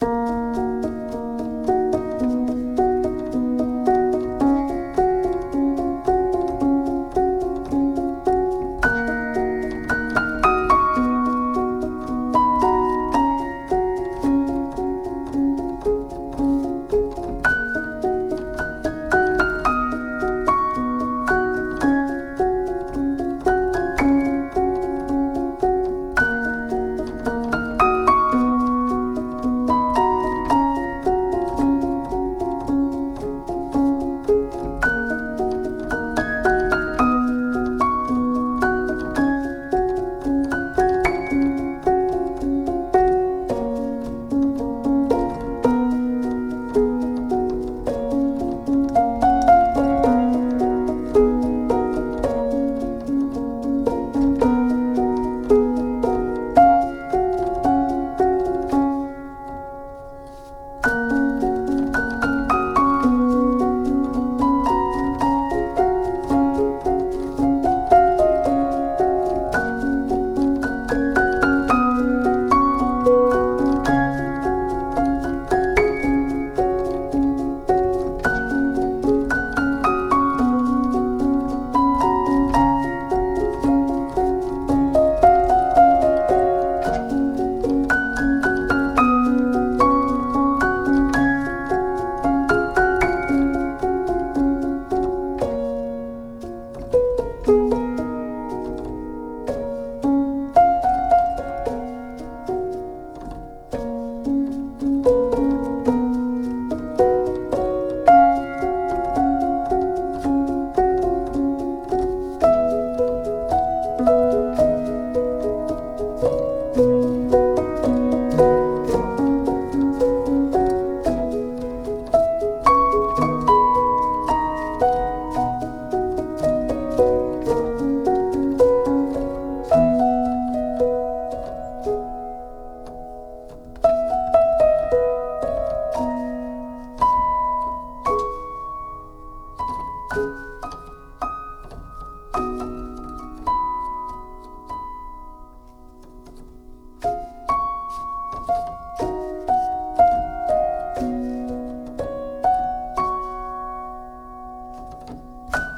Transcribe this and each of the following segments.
Música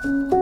了。